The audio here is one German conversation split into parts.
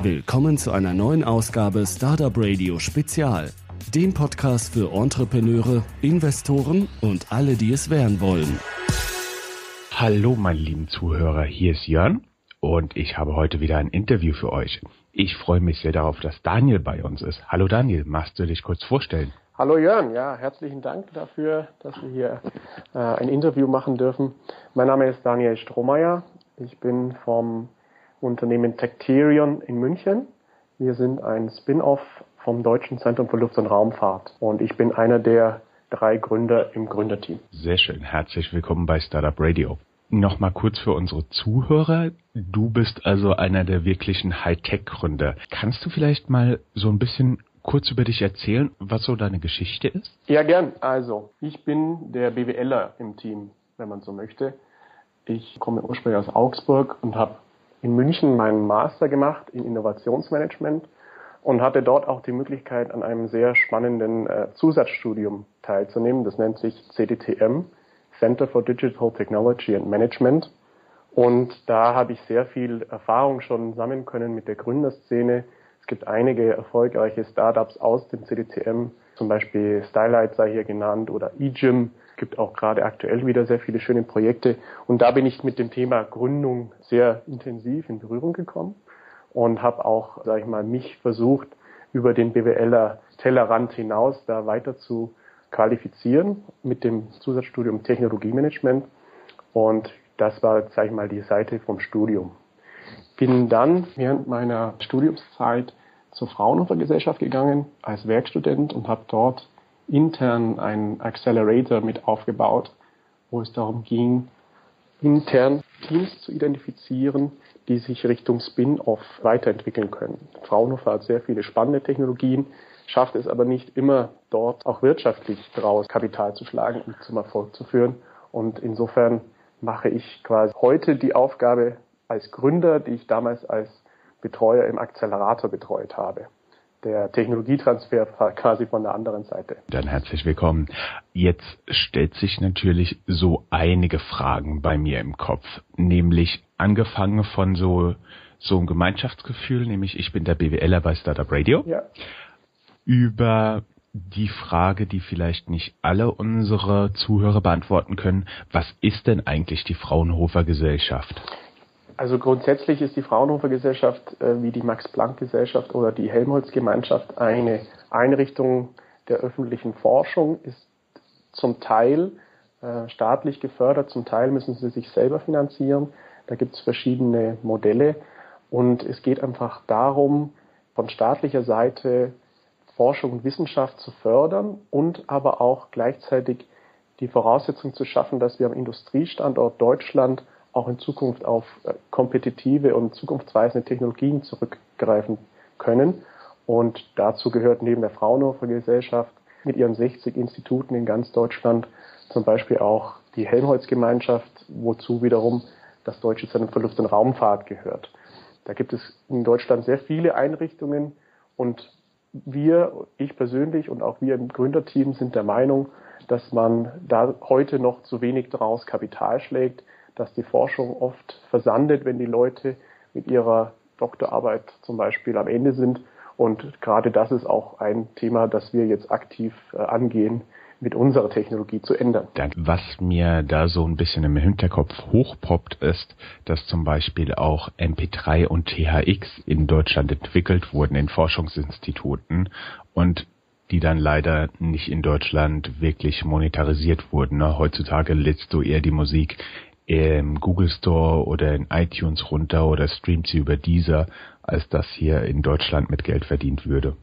Willkommen zu einer neuen Ausgabe Startup Radio Spezial, dem Podcast für Entrepreneure, Investoren und alle, die es werden wollen. Hallo, meine lieben Zuhörer, hier ist Jörn und ich habe heute wieder ein Interview für euch. Ich freue mich sehr darauf, dass Daniel bei uns ist. Hallo Daniel, machst du dich kurz vorstellen? Hallo Jörn, ja, herzlichen Dank dafür, dass wir hier äh, ein Interview machen dürfen. Mein Name ist Daniel Strohmeier. Ich bin vom Unternehmen Tecterion in München. Wir sind ein Spin-off vom Deutschen Zentrum für Luft- und Raumfahrt und ich bin einer der drei Gründer im Gründerteam. Sehr schön, herzlich willkommen bei Startup Radio. Nochmal kurz für unsere Zuhörer. Du bist also einer der wirklichen Hightech-Gründer. Kannst du vielleicht mal so ein bisschen kurz über dich erzählen, was so deine Geschichte ist? Ja, gern. Also, ich bin der BWLer im Team, wenn man so möchte. Ich komme ursprünglich aus Augsburg und habe in München meinen Master gemacht in Innovationsmanagement und hatte dort auch die Möglichkeit, an einem sehr spannenden äh, Zusatzstudium teilzunehmen. Das nennt sich CDTM, Center for Digital Technology and Management. Und da habe ich sehr viel Erfahrung schon sammeln können mit der Gründerszene. Es gibt einige erfolgreiche Startups aus dem CDTM, zum Beispiel Stylight sei hier genannt oder eGym gibt auch gerade aktuell wieder sehr viele schöne Projekte. Und da bin ich mit dem Thema Gründung sehr intensiv in Berührung gekommen und habe auch, sage ich mal, mich versucht, über den BWLer Tellerrand hinaus da weiter zu qualifizieren mit dem Zusatzstudium Technologiemanagement. Und das war, sage ich mal, die Seite vom Studium. Bin dann während meiner Studiumszeit zur Fraunhofer Gesellschaft gegangen als Werkstudent und habe dort intern einen Accelerator mit aufgebaut, wo es darum ging, intern Teams zu identifizieren, die sich Richtung Spin-off weiterentwickeln können. Fraunhofer hat sehr viele spannende Technologien, schafft es aber nicht immer dort auch wirtschaftlich daraus Kapital zu schlagen und zum Erfolg zu führen. Und insofern mache ich quasi heute die Aufgabe als Gründer, die ich damals als Betreuer im Accelerator betreut habe der Technologietransfer quasi von der anderen Seite. Dann herzlich willkommen. Jetzt stellt sich natürlich so einige Fragen bei mir im Kopf, nämlich angefangen von so so ein Gemeinschaftsgefühl, nämlich ich bin der BWLer bei Startup Radio. Ja. Über die Frage, die vielleicht nicht alle unsere Zuhörer beantworten können, was ist denn eigentlich die Fraunhofer Gesellschaft? Also grundsätzlich ist die Fraunhofer Gesellschaft äh, wie die Max-Planck-Gesellschaft oder die Helmholtz-Gemeinschaft eine Einrichtung der öffentlichen Forschung, ist zum Teil äh, staatlich gefördert, zum Teil müssen sie sich selber finanzieren. Da gibt es verschiedene Modelle und es geht einfach darum, von staatlicher Seite Forschung und Wissenschaft zu fördern und aber auch gleichzeitig die Voraussetzung zu schaffen, dass wir am Industriestandort Deutschland auch in Zukunft auf äh, kompetitive und zukunftsweisende Technologien zurückgreifen können. Und dazu gehört neben der Fraunhofer Gesellschaft mit ihren 60 Instituten in ganz Deutschland zum Beispiel auch die Helmholtz-Gemeinschaft, wozu wiederum das Deutsche Zentrum für Luft- und Raumfahrt gehört. Da gibt es in Deutschland sehr viele Einrichtungen und wir, ich persönlich und auch wir im Gründerteam sind der Meinung, dass man da heute noch zu wenig daraus Kapital schlägt, dass die Forschung oft versandet, wenn die Leute mit ihrer Doktorarbeit zum Beispiel am Ende sind. Und gerade das ist auch ein Thema, das wir jetzt aktiv äh, angehen, mit unserer Technologie zu ändern. Was mir da so ein bisschen im Hinterkopf hochpoppt, ist, dass zum Beispiel auch MP3 und THX in Deutschland entwickelt wurden in Forschungsinstituten und die dann leider nicht in Deutschland wirklich monetarisiert wurden. Ne? Heutzutage lädst du eher die Musik im Google Store oder in iTunes runter oder streamt sie über dieser, als das hier in Deutschland mit Geld verdient würde.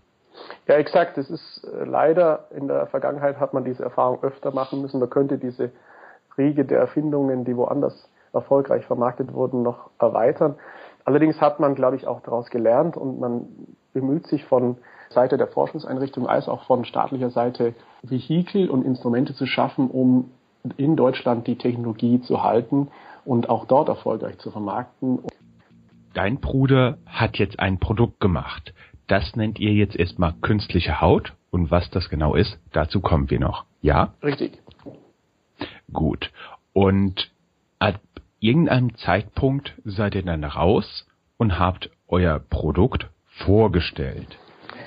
Ja, exakt. Das ist äh, leider in der Vergangenheit hat man diese Erfahrung öfter machen müssen. Man könnte diese Riege der Erfindungen, die woanders erfolgreich vermarktet wurden, noch erweitern. Allerdings hat man, glaube ich, auch daraus gelernt und man bemüht sich von Seite der Forschungseinrichtung als auch von staatlicher Seite Vehikel und Instrumente zu schaffen, um in Deutschland die Technologie zu halten und auch dort erfolgreich zu vermarkten. Dein Bruder hat jetzt ein Produkt gemacht. Das nennt ihr jetzt erstmal künstliche Haut. Und was das genau ist, dazu kommen wir noch. Ja? Richtig. Gut. Und ab irgendeinem Zeitpunkt seid ihr dann raus und habt euer Produkt vorgestellt.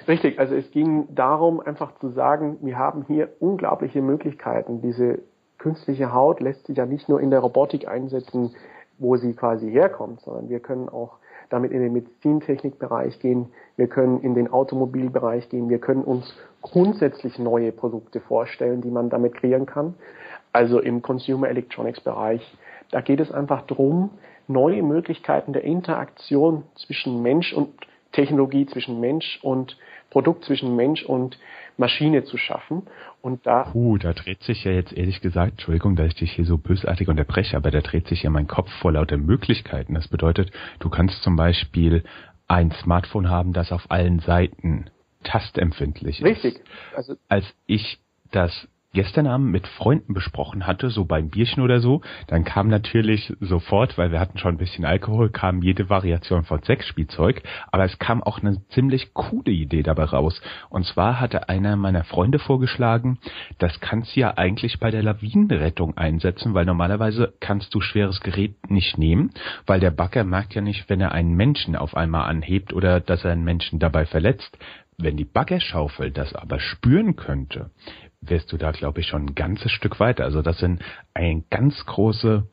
Richtig, also es ging darum, einfach zu sagen, wir haben hier unglaubliche Möglichkeiten. Diese künstliche Haut lässt sich ja nicht nur in der Robotik einsetzen, wo sie quasi herkommt, sondern wir können auch damit in den Medizintechnikbereich gehen, wir können in den Automobilbereich gehen, wir können uns grundsätzlich neue Produkte vorstellen, die man damit kreieren kann. Also im Consumer Electronics Bereich, da geht es einfach darum, neue Möglichkeiten der Interaktion zwischen Mensch und Technologie, zwischen Mensch und Produkt, zwischen Mensch und Maschine zu schaffen. Und da. Puh, da dreht sich ja jetzt ehrlich gesagt, Entschuldigung, dass ich dich hier so bösartig unterbreche, aber da dreht sich ja mein Kopf vor lauter Möglichkeiten. Das bedeutet, du kannst zum Beispiel ein Smartphone haben, das auf allen Seiten tastempfindlich ist. Richtig. Also Als ich das gestern Abend mit Freunden besprochen hatte, so beim Bierchen oder so, dann kam natürlich sofort, weil wir hatten schon ein bisschen Alkohol, kam jede Variation von Sexspielzeug, aber es kam auch eine ziemlich coole Idee dabei raus. Und zwar hatte einer meiner Freunde vorgeschlagen, das kannst du ja eigentlich bei der Lawinenrettung einsetzen, weil normalerweise kannst du schweres Gerät nicht nehmen, weil der Bagger merkt ja nicht, wenn er einen Menschen auf einmal anhebt oder dass er einen Menschen dabei verletzt. Wenn die Baggerschaufel das aber spüren könnte, wärst du da, glaube ich, schon ein ganzes Stück weiter. Also das sind ein ganz große,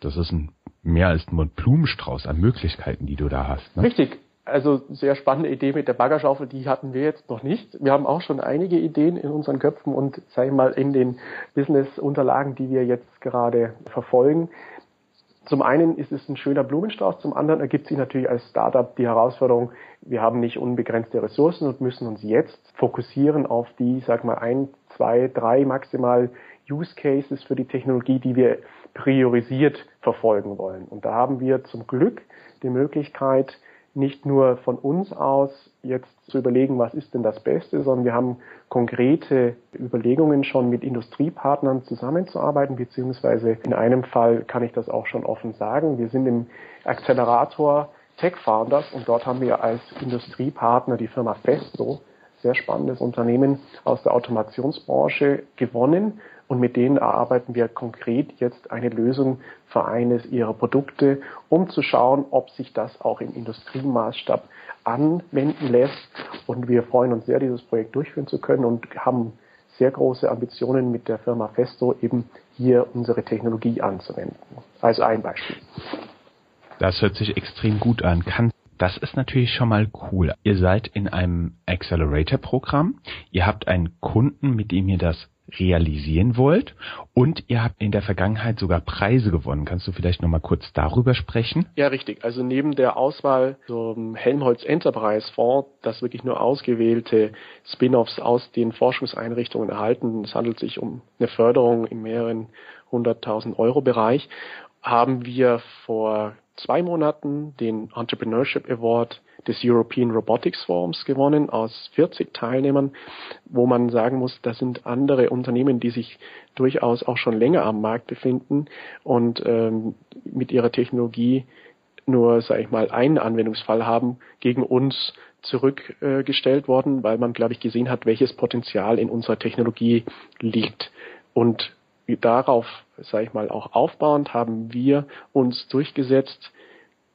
das ist ein mehr als nur ein Blumenstrauß an Möglichkeiten, die du da hast. Ne? Richtig. Also sehr spannende Idee mit der Baggerschaufel, die hatten wir jetzt noch nicht. Wir haben auch schon einige Ideen in unseren Köpfen und sage ich mal in den Business-Unterlagen, die wir jetzt gerade verfolgen. Zum einen ist es ein schöner Blumenstrauß, zum anderen ergibt sich natürlich als Startup die Herausforderung, wir haben nicht unbegrenzte Ressourcen und müssen uns jetzt fokussieren auf die, sag mal, ein, zwei, drei maximal Use Cases für die Technologie, die wir priorisiert verfolgen wollen. Und da haben wir zum Glück die Möglichkeit, nicht nur von uns aus jetzt zu überlegen, was ist denn das Beste, sondern wir haben konkrete Überlegungen schon mit Industriepartnern zusammenzuarbeiten, beziehungsweise in einem Fall kann ich das auch schon offen sagen. Wir sind im Accelerator Tech Founders und dort haben wir als Industriepartner die Firma Festo, sehr spannendes Unternehmen aus der Automationsbranche gewonnen und mit denen erarbeiten wir konkret jetzt eine Lösung für eines ihrer Produkte, um zu schauen, ob sich das auch im Industriemaßstab anwenden lässt. Und wir freuen uns sehr, dieses Projekt durchführen zu können und haben sehr große Ambitionen mit der Firma Festo eben hier unsere Technologie anzuwenden. Also ein Beispiel. Das hört sich extrem gut an. Kann das ist natürlich schon mal cool. Ihr seid in einem Accelerator-Programm. Ihr habt einen Kunden, mit dem ihr das realisieren wollt und ihr habt in der Vergangenheit sogar Preise gewonnen. Kannst du vielleicht noch mal kurz darüber sprechen? Ja, richtig. Also neben der Auswahl zum Helmholtz Enterprise Fonds, das wirklich nur ausgewählte Spin-offs aus den Forschungseinrichtungen erhalten, es handelt sich um eine Förderung im mehreren hunderttausend Euro Bereich, haben wir vor zwei Monaten den Entrepreneurship Award des European Robotics Forums gewonnen aus 40 Teilnehmern, wo man sagen muss, das sind andere Unternehmen, die sich durchaus auch schon länger am Markt befinden und ähm, mit ihrer Technologie nur, sage ich mal, einen Anwendungsfall haben, gegen uns zurückgestellt äh, worden, weil man, glaube ich, gesehen hat, welches Potenzial in unserer Technologie liegt. Und darauf, sage ich mal, auch aufbauend haben wir uns durchgesetzt,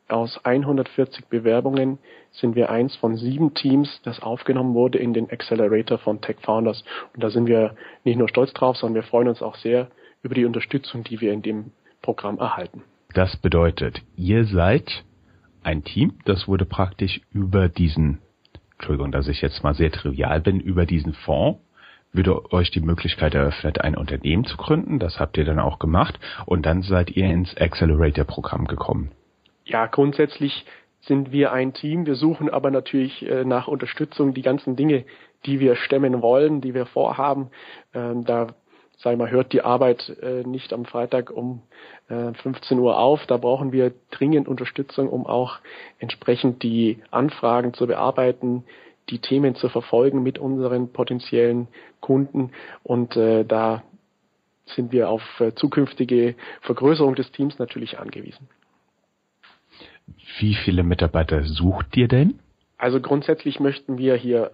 aus 140 Bewerbungen sind wir eins von sieben Teams, das aufgenommen wurde in den Accelerator von Tech Founders. Und da sind wir nicht nur stolz drauf, sondern wir freuen uns auch sehr über die Unterstützung, die wir in dem Programm erhalten. Das bedeutet, ihr seid ein Team, das wurde praktisch über diesen, Entschuldigung, dass ich jetzt mal sehr trivial bin, über diesen Fonds würde euch die Möglichkeit eröffnet, ein Unternehmen zu gründen. Das habt ihr dann auch gemacht. Und dann seid ihr ins Accelerator-Programm gekommen ja, grundsätzlich sind wir ein Team. Wir suchen aber natürlich äh, nach Unterstützung die ganzen Dinge, die wir stemmen wollen, die wir vorhaben. Ähm, da sei mal, hört die Arbeit äh, nicht am Freitag um äh, 15 Uhr auf. Da brauchen wir dringend Unterstützung, um auch entsprechend die Anfragen zu bearbeiten, die Themen zu verfolgen mit unseren potenziellen Kunden. Und äh, da sind wir auf äh, zukünftige Vergrößerung des Teams natürlich angewiesen. Wie viele Mitarbeiter sucht ihr denn? Also grundsätzlich möchten wir hier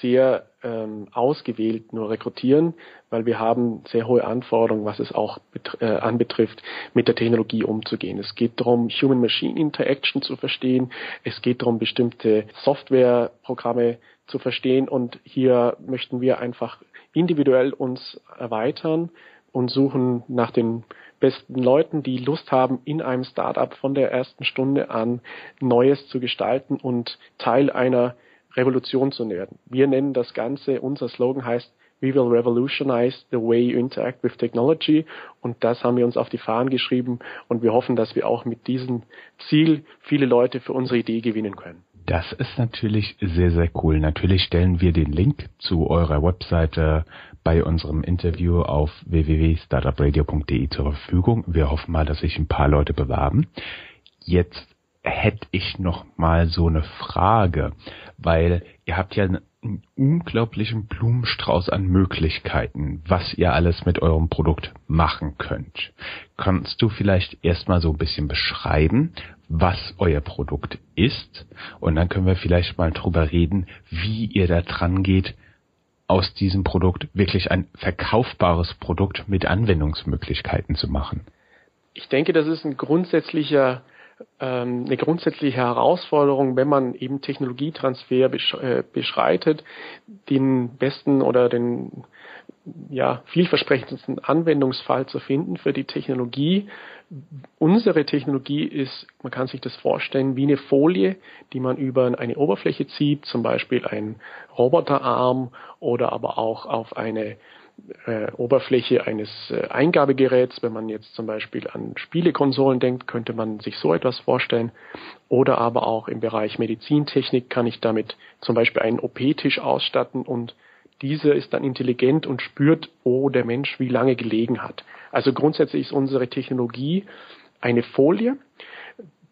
sehr ähm, ausgewählt nur rekrutieren, weil wir haben sehr hohe Anforderungen, was es auch äh, anbetrifft, mit der Technologie umzugehen. Es geht darum, Human-Machine-Interaction zu verstehen. Es geht darum, bestimmte Softwareprogramme zu verstehen. Und hier möchten wir einfach individuell uns erweitern und suchen nach den besten Leuten, die Lust haben, in einem Startup von der ersten Stunde an Neues zu gestalten und Teil einer Revolution zu werden. Wir nennen das Ganze, unser Slogan heißt We will revolutionize the way you interact with technology. Und das haben wir uns auf die Fahnen geschrieben. Und wir hoffen, dass wir auch mit diesem Ziel viele Leute für unsere Idee gewinnen können. Das ist natürlich sehr, sehr cool. Natürlich stellen wir den Link zu eurer Webseite bei unserem Interview auf www.startupradio.de zur Verfügung. Wir hoffen mal, dass sich ein paar Leute bewerben. Jetzt hätte ich noch mal so eine Frage, weil ihr habt ja einen unglaublichen Blumenstrauß an Möglichkeiten, was ihr alles mit eurem Produkt machen könnt. Kannst du vielleicht erstmal so ein bisschen beschreiben, was euer Produkt ist? Und dann können wir vielleicht mal drüber reden, wie ihr da dran geht, aus diesem Produkt wirklich ein verkaufbares Produkt mit Anwendungsmöglichkeiten zu machen. Ich denke, das ist ein grundsätzlicher ähm, eine grundsätzliche Herausforderung, wenn man eben Technologietransfer äh, beschreitet, den besten oder den ja, vielversprechendsten Anwendungsfall zu finden für die Technologie. Unsere Technologie ist, man kann sich das vorstellen, wie eine Folie, die man über eine Oberfläche zieht, zum Beispiel ein Roboterarm oder aber auch auf eine äh, Oberfläche eines äh, Eingabegeräts. Wenn man jetzt zum Beispiel an Spielekonsolen denkt, könnte man sich so etwas vorstellen. Oder aber auch im Bereich Medizintechnik kann ich damit zum Beispiel einen OP-Tisch ausstatten und dieser ist dann intelligent und spürt, wo der Mensch wie lange gelegen hat. Also grundsätzlich ist unsere Technologie eine Folie,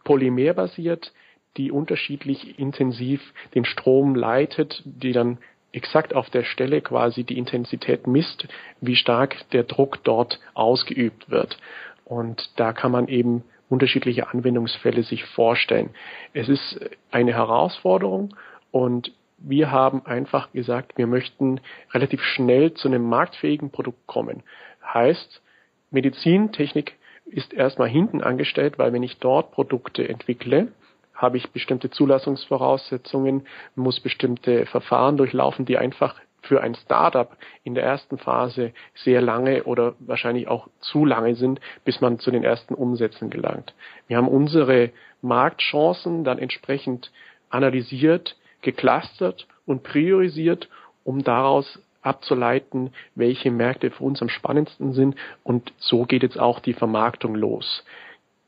polymerbasiert, die unterschiedlich intensiv den Strom leitet, die dann exakt auf der Stelle quasi die Intensität misst, wie stark der Druck dort ausgeübt wird. Und da kann man eben unterschiedliche Anwendungsfälle sich vorstellen. Es ist eine Herausforderung und wir haben einfach gesagt, wir möchten relativ schnell zu einem marktfähigen Produkt kommen. Heißt, Medizintechnik ist erstmal hinten angestellt, weil wenn ich dort Produkte entwickle, habe ich bestimmte Zulassungsvoraussetzungen, muss bestimmte Verfahren durchlaufen, die einfach für ein Startup in der ersten Phase sehr lange oder wahrscheinlich auch zu lange sind, bis man zu den ersten Umsätzen gelangt. Wir haben unsere Marktchancen dann entsprechend analysiert, geclustert und priorisiert, um daraus abzuleiten, welche Märkte für uns am spannendsten sind. Und so geht jetzt auch die Vermarktung los.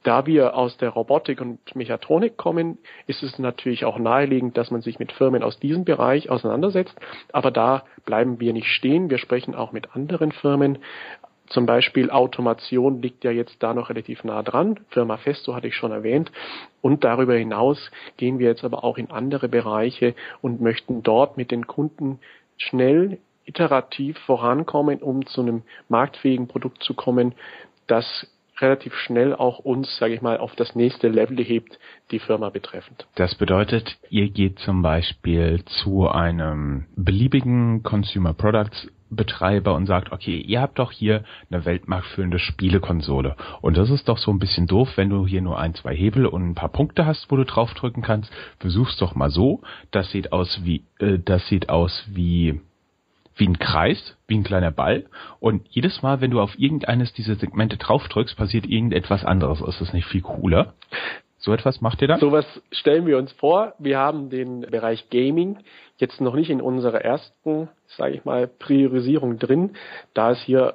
Da wir aus der Robotik und Mechatronik kommen, ist es natürlich auch naheliegend, dass man sich mit Firmen aus diesem Bereich auseinandersetzt. Aber da bleiben wir nicht stehen. Wir sprechen auch mit anderen Firmen. Zum Beispiel Automation liegt ja jetzt da noch relativ nah dran. Firma Festo hatte ich schon erwähnt. Und darüber hinaus gehen wir jetzt aber auch in andere Bereiche und möchten dort mit den Kunden schnell iterativ vorankommen, um zu einem marktfähigen Produkt zu kommen, das relativ schnell auch uns, sage ich mal, auf das nächste Level hebt, die Firma betreffend. Das bedeutet, ihr geht zum Beispiel zu einem beliebigen Consumer Products Betreiber und sagt, okay, ihr habt doch hier eine weltmarktführende Spielekonsole. Und das ist doch so ein bisschen doof, wenn du hier nur ein, zwei Hebel und ein paar Punkte hast, wo du draufdrücken kannst. Versuch's doch mal so. Das sieht aus wie, äh, das sieht aus wie wie ein Kreis, wie ein kleiner Ball. Und jedes Mal, wenn du auf irgendeines dieser Segmente draufdrückst, passiert irgendetwas anderes. Ist das nicht viel cooler? So etwas macht ihr dann? Sowas stellen wir uns vor. Wir haben den Bereich Gaming jetzt noch nicht in unserer ersten, sage ich mal, Priorisierung drin, da es hier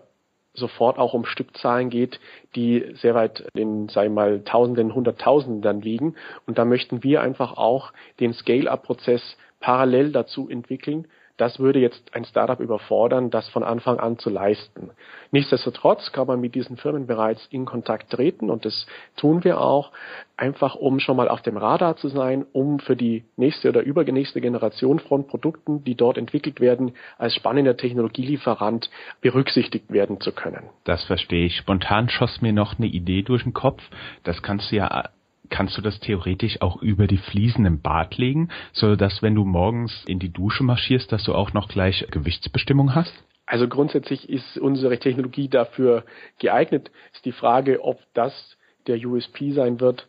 sofort auch um Stückzahlen geht, die sehr weit in, sag ich mal, Tausenden, Hunderttausenden dann liegen. Und da möchten wir einfach auch den Scale-up-Prozess parallel dazu entwickeln, das würde jetzt ein Startup überfordern, das von Anfang an zu leisten. Nichtsdestotrotz kann man mit diesen Firmen bereits in Kontakt treten und das tun wir auch, einfach um schon mal auf dem Radar zu sein, um für die nächste oder übernächste Generation von Produkten, die dort entwickelt werden, als spannender Technologielieferant berücksichtigt werden zu können. Das verstehe ich. Spontan schoss mir noch eine Idee durch den Kopf. Das kannst du ja kannst du das theoretisch auch über die Fliesen im Bad legen, so dass wenn du morgens in die Dusche marschierst, dass du auch noch gleich Gewichtsbestimmung hast? Also grundsätzlich ist unsere Technologie dafür geeignet. Ist die Frage, ob das der USP sein wird,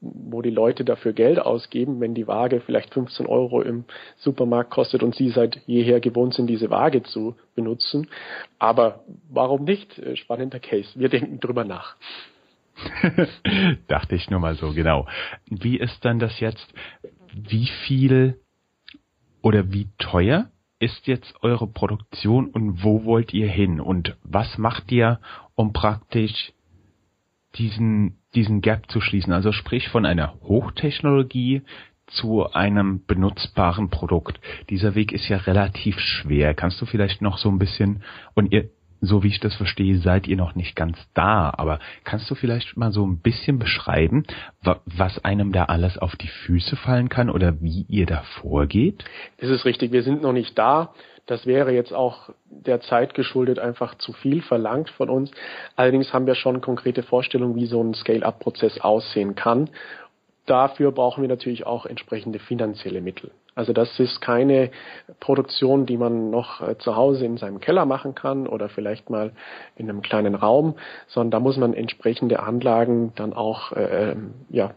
wo die Leute dafür Geld ausgeben, wenn die Waage vielleicht 15 Euro im Supermarkt kostet und sie seit jeher gewohnt sind, diese Waage zu benutzen. Aber warum nicht? Spannender Case. Wir denken drüber nach. Dachte ich nur mal so, genau. Wie ist dann das jetzt? Wie viel oder wie teuer ist jetzt eure Produktion und wo wollt ihr hin? Und was macht ihr, um praktisch diesen, diesen Gap zu schließen? Also sprich von einer Hochtechnologie zu einem benutzbaren Produkt. Dieser Weg ist ja relativ schwer. Kannst du vielleicht noch so ein bisschen, und ihr, so wie ich das verstehe, seid ihr noch nicht ganz da, aber kannst du vielleicht mal so ein bisschen beschreiben, was einem da alles auf die Füße fallen kann oder wie ihr da vorgeht? Das ist richtig, wir sind noch nicht da. Das wäre jetzt auch der Zeit geschuldet einfach zu viel verlangt von uns. Allerdings haben wir schon konkrete Vorstellungen, wie so ein Scale-up-Prozess aussehen kann. Dafür brauchen wir natürlich auch entsprechende finanzielle Mittel. Also das ist keine Produktion, die man noch äh, zu Hause in seinem Keller machen kann oder vielleicht mal in einem kleinen Raum, sondern da muss man entsprechende Anlagen dann auch äh, ähm, ja,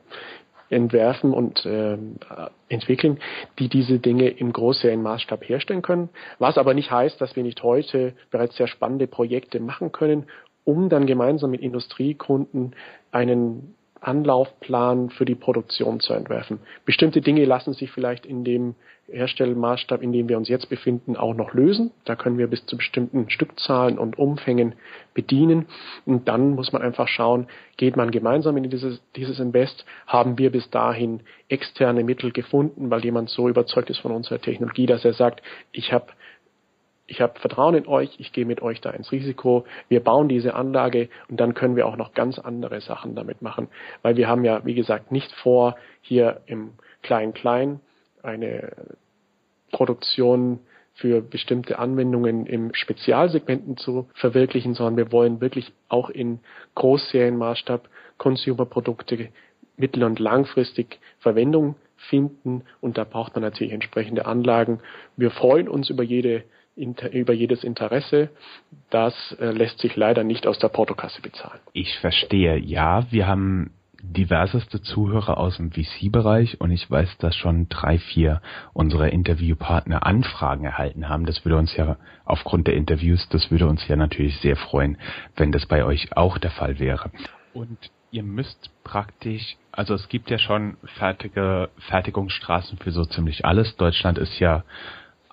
entwerfen und äh, entwickeln, die diese Dinge im Großserienmaßstab herstellen können. Was aber nicht heißt, dass wir nicht heute bereits sehr spannende Projekte machen können, um dann gemeinsam mit Industriekunden einen Anlaufplan für die Produktion zu entwerfen. Bestimmte Dinge lassen sich vielleicht in dem Herstellmaßstab, in dem wir uns jetzt befinden, auch noch lösen. Da können wir bis zu bestimmten Stückzahlen und Umfängen bedienen. Und dann muss man einfach schauen, geht man gemeinsam in dieses, dieses Invest? Haben wir bis dahin externe Mittel gefunden, weil jemand so überzeugt ist von unserer Technologie, dass er sagt, ich habe ich habe Vertrauen in euch, ich gehe mit euch da ins Risiko, wir bauen diese Anlage und dann können wir auch noch ganz andere Sachen damit machen, weil wir haben ja, wie gesagt, nicht vor, hier im Klein-Klein eine Produktion für bestimmte Anwendungen im Spezialsegmenten zu verwirklichen, sondern wir wollen wirklich auch in Großserienmaßstab Consumer-Produkte mittel- und langfristig Verwendung finden. Und da braucht man natürlich entsprechende Anlagen. Wir freuen uns über jede über jedes Interesse. Das äh, lässt sich leider nicht aus der Portokasse bezahlen. Ich verstehe. Ja, wir haben diverseste Zuhörer aus dem VC-Bereich und ich weiß, dass schon drei, vier unserer Interviewpartner Anfragen erhalten haben. Das würde uns ja aufgrund der Interviews, das würde uns ja natürlich sehr freuen, wenn das bei euch auch der Fall wäre. Und ihr müsst praktisch, also es gibt ja schon fertige Fertigungsstraßen für so ziemlich alles. Deutschland ist ja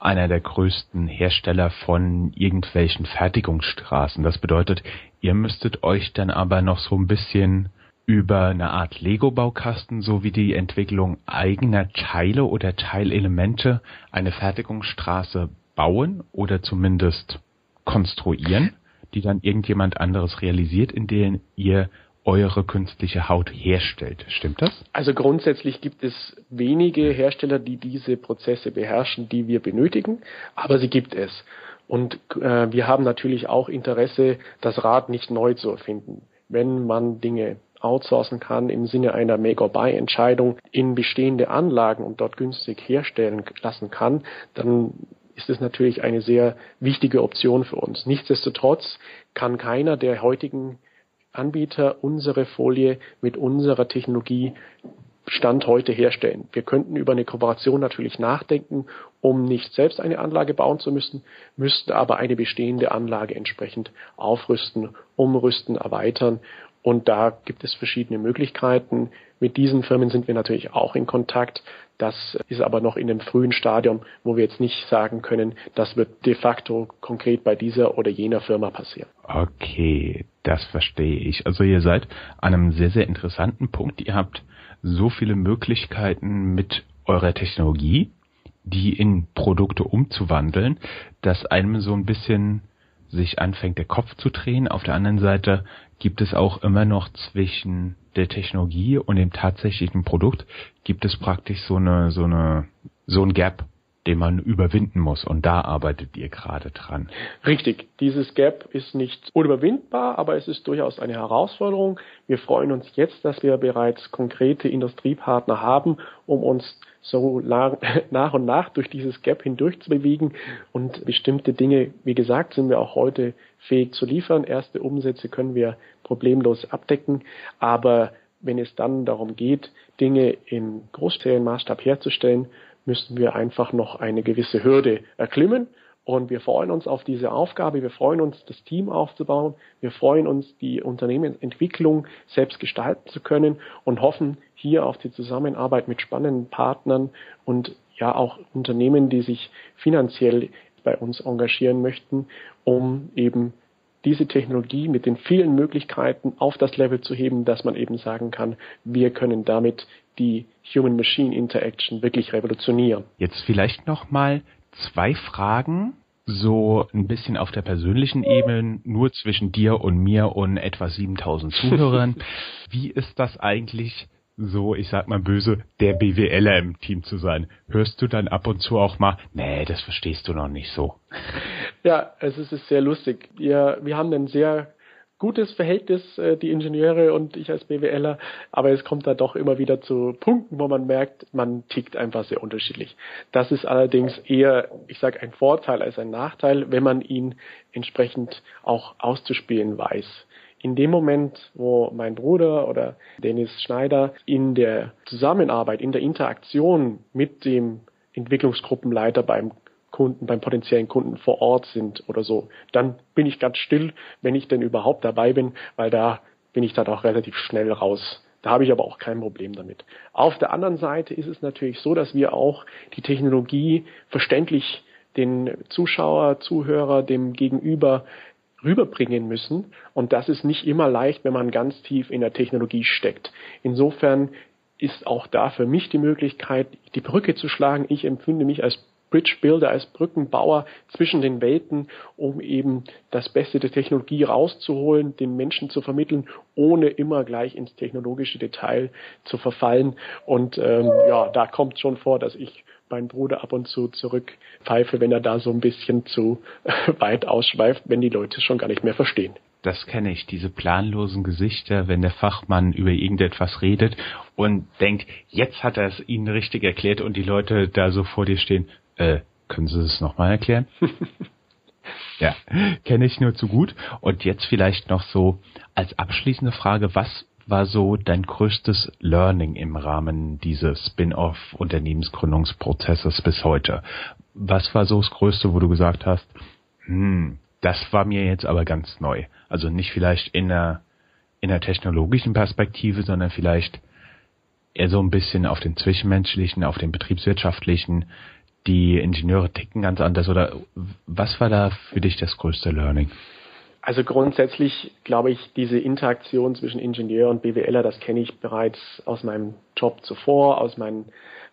einer der größten Hersteller von irgendwelchen Fertigungsstraßen. Das bedeutet, ihr müsstet euch dann aber noch so ein bisschen über eine Art Lego-Baukasten sowie die Entwicklung eigener Teile oder Teilelemente eine Fertigungsstraße bauen oder zumindest konstruieren, die dann irgendjemand anderes realisiert, in denen ihr eure künstliche Haut herstellt. Stimmt das? Also grundsätzlich gibt es wenige Hersteller, die diese Prozesse beherrschen, die wir benötigen, aber sie gibt es. Und äh, wir haben natürlich auch Interesse, das Rad nicht neu zu erfinden. Wenn man Dinge outsourcen kann im Sinne einer Make-or-Buy-Entscheidung in bestehende Anlagen und dort günstig herstellen lassen kann, dann ist es natürlich eine sehr wichtige Option für uns. Nichtsdestotrotz kann keiner der heutigen Anbieter unsere Folie mit unserer Technologie Stand heute herstellen. Wir könnten über eine Kooperation natürlich nachdenken, um nicht selbst eine Anlage bauen zu müssen, müssten aber eine bestehende Anlage entsprechend aufrüsten, umrüsten, erweitern. Und da gibt es verschiedene Möglichkeiten. Mit diesen Firmen sind wir natürlich auch in Kontakt. Das ist aber noch in einem frühen Stadium, wo wir jetzt nicht sagen können, das wird de facto konkret bei dieser oder jener Firma passieren. Okay, das verstehe ich. Also ihr seid an einem sehr, sehr interessanten Punkt. Ihr habt so viele Möglichkeiten mit eurer Technologie, die in Produkte umzuwandeln, dass einem so ein bisschen sich anfängt der Kopf zu drehen. Auf der anderen Seite gibt es auch immer noch zwischen der Technologie und dem tatsächlichen Produkt gibt es praktisch so eine so eine so ein Gap. den man überwinden muss. Und da arbeitet ihr gerade dran. Richtig. Dieses Gap ist nicht unüberwindbar, aber es ist durchaus eine Herausforderung. Wir freuen uns jetzt, dass wir bereits konkrete Industriepartner haben, um uns so nach und nach durch dieses Gap hindurch zu bewegen und bestimmte Dinge, wie gesagt, sind wir auch heute fähig zu liefern. Erste Umsätze können wir problemlos abdecken, aber wenn es dann darum geht, Dinge im Großstellenmaßstab herzustellen, müssen wir einfach noch eine gewisse Hürde erklimmen. Und wir freuen uns auf diese Aufgabe. Wir freuen uns, das Team aufzubauen. Wir freuen uns, die Unternehmensentwicklung selbst gestalten zu können und hoffen hier auf die Zusammenarbeit mit spannenden Partnern und ja auch Unternehmen, die sich finanziell bei uns engagieren möchten, um eben diese Technologie mit den vielen Möglichkeiten auf das Level zu heben, dass man eben sagen kann, wir können damit die Human-Machine-Interaction wirklich revolutionieren. Jetzt vielleicht nochmal zwei Fragen, so ein bisschen auf der persönlichen Ebene, nur zwischen dir und mir und etwa 7000 Zuhörern. Wie ist das eigentlich so, ich sag mal böse, der BWLer im Team zu sein? Hörst du dann ab und zu auch mal, nee, das verstehst du noch nicht so? Ja, es ist sehr lustig. Wir, wir haben ein sehr gutes Verhältnis, äh, die Ingenieure und ich als BWLer, aber es kommt da doch immer wieder zu Punkten, wo man merkt, man tickt einfach sehr unterschiedlich. Das ist allerdings eher, ich sage, ein Vorteil als ein Nachteil, wenn man ihn entsprechend auch auszuspielen weiß in dem Moment, wo mein Bruder oder Dennis Schneider in der Zusammenarbeit, in der Interaktion mit dem Entwicklungsgruppenleiter beim Kunden, beim potenziellen Kunden vor Ort sind oder so, dann bin ich ganz still, wenn ich denn überhaupt dabei bin, weil da bin ich dann auch relativ schnell raus. Da habe ich aber auch kein Problem damit. Auf der anderen Seite ist es natürlich so, dass wir auch die Technologie verständlich den Zuschauer, Zuhörer, dem Gegenüber rüberbringen müssen. Und das ist nicht immer leicht, wenn man ganz tief in der Technologie steckt. Insofern ist auch da für mich die Möglichkeit, die Brücke zu schlagen. Ich empfinde mich als Bridge Builder, als Brückenbauer zwischen den Welten, um eben das Beste der Technologie rauszuholen, den Menschen zu vermitteln, ohne immer gleich ins technologische Detail zu verfallen. Und ähm, ja, da kommt schon vor, dass ich mein Bruder ab und zu zurückpfeife, wenn er da so ein bisschen zu weit ausschweift, wenn die Leute es schon gar nicht mehr verstehen. Das kenne ich, diese planlosen Gesichter, wenn der Fachmann über irgendetwas redet und denkt, jetzt hat er es ihnen richtig erklärt und die Leute da so vor dir stehen, äh, können Sie das nochmal erklären? ja, kenne ich nur zu gut. Und jetzt vielleicht noch so als abschließende Frage, was war so dein größtes Learning im Rahmen dieses Spin-off-Unternehmensgründungsprozesses bis heute? Was war so das Größte, wo du gesagt hast, hm, das war mir jetzt aber ganz neu. Also nicht vielleicht in der, in der technologischen Perspektive, sondern vielleicht eher so ein bisschen auf den zwischenmenschlichen, auf den betriebswirtschaftlichen. Die Ingenieure ticken ganz anders oder was war da für dich das größte Learning? Also grundsätzlich glaube ich, diese Interaktion zwischen Ingenieur und BWLer, das kenne ich bereits aus meinem Job zuvor, aus meinen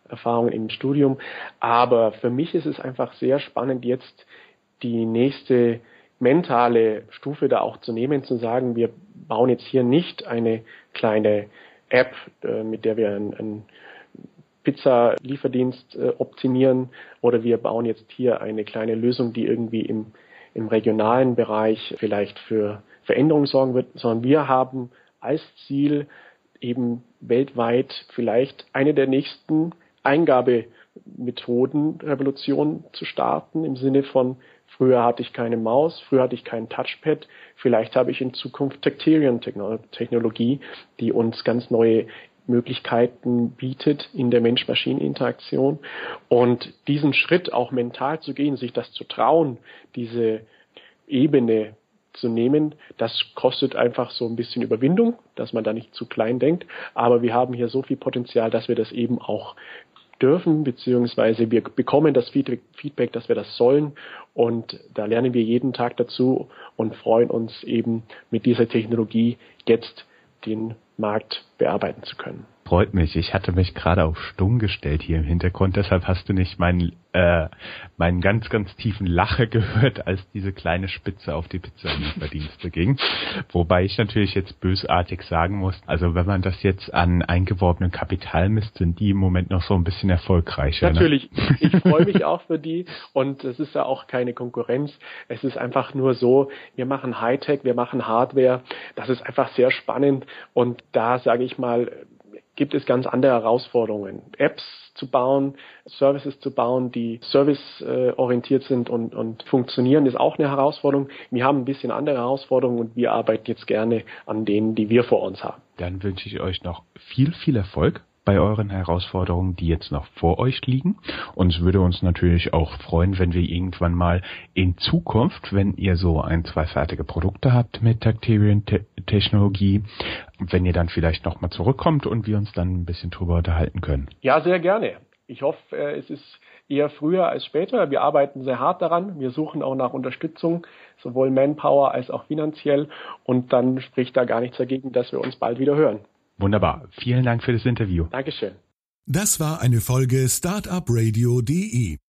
Erfahrungen im Studium. Aber für mich ist es einfach sehr spannend, jetzt die nächste mentale Stufe da auch zu nehmen, zu sagen, wir bauen jetzt hier nicht eine kleine App, äh, mit der wir einen Pizza-Lieferdienst äh, optimieren, oder wir bauen jetzt hier eine kleine Lösung, die irgendwie im im regionalen Bereich vielleicht für Veränderungen sorgen wird, sondern wir haben als Ziel eben weltweit vielleicht eine der nächsten Eingabemethoden Revolution zu starten im Sinne von früher hatte ich keine Maus, früher hatte ich kein Touchpad, vielleicht habe ich in Zukunft Tactilian Technologie, die uns ganz neue Möglichkeiten bietet in der Mensch-Maschinen-Interaktion. Und diesen Schritt auch mental zu gehen, sich das zu trauen, diese Ebene zu nehmen, das kostet einfach so ein bisschen Überwindung, dass man da nicht zu klein denkt. Aber wir haben hier so viel Potenzial, dass wir das eben auch dürfen, beziehungsweise wir bekommen das Feedback, dass wir das sollen. Und da lernen wir jeden Tag dazu und freuen uns eben mit dieser Technologie jetzt den Markt bearbeiten zu können. Freut mich. Ich hatte mich gerade auf stumm gestellt hier im Hintergrund, deshalb hast du nicht meinen äh, meinen ganz, ganz tiefen Lache gehört, als diese kleine Spitze auf die Pizzalieferdienste ging. Wobei ich natürlich jetzt bösartig sagen muss, also wenn man das jetzt an eingeworbenem Kapital misst, sind die im Moment noch so ein bisschen erfolgreicher. Ne? Natürlich. Ne? Ich freue mich auch für die und es ist ja auch keine Konkurrenz. Es ist einfach nur so, wir machen Hightech, wir machen Hardware. Das ist einfach sehr spannend und da sage ich mal, gibt es ganz andere Herausforderungen. Apps zu bauen, Services zu bauen, die serviceorientiert sind und, und funktionieren, ist auch eine Herausforderung. Wir haben ein bisschen andere Herausforderungen und wir arbeiten jetzt gerne an denen, die wir vor uns haben. Dann wünsche ich euch noch viel, viel Erfolg bei euren Herausforderungen, die jetzt noch vor euch liegen. Und es würde uns natürlich auch freuen, wenn wir irgendwann mal in Zukunft, wenn ihr so ein, zwei fertige Produkte habt mit Tacterian-Technologie, wenn ihr dann vielleicht nochmal zurückkommt und wir uns dann ein bisschen drüber unterhalten können. Ja, sehr gerne. Ich hoffe, äh, es ist eher früher als später. Wir arbeiten sehr hart daran. Wir suchen auch nach Unterstützung, sowohl Manpower als auch finanziell. Und dann spricht da gar nichts dagegen, dass wir uns bald wieder hören. Wunderbar. Vielen Dank für das Interview. Dankeschön. Das war eine Folge Startupradio.de.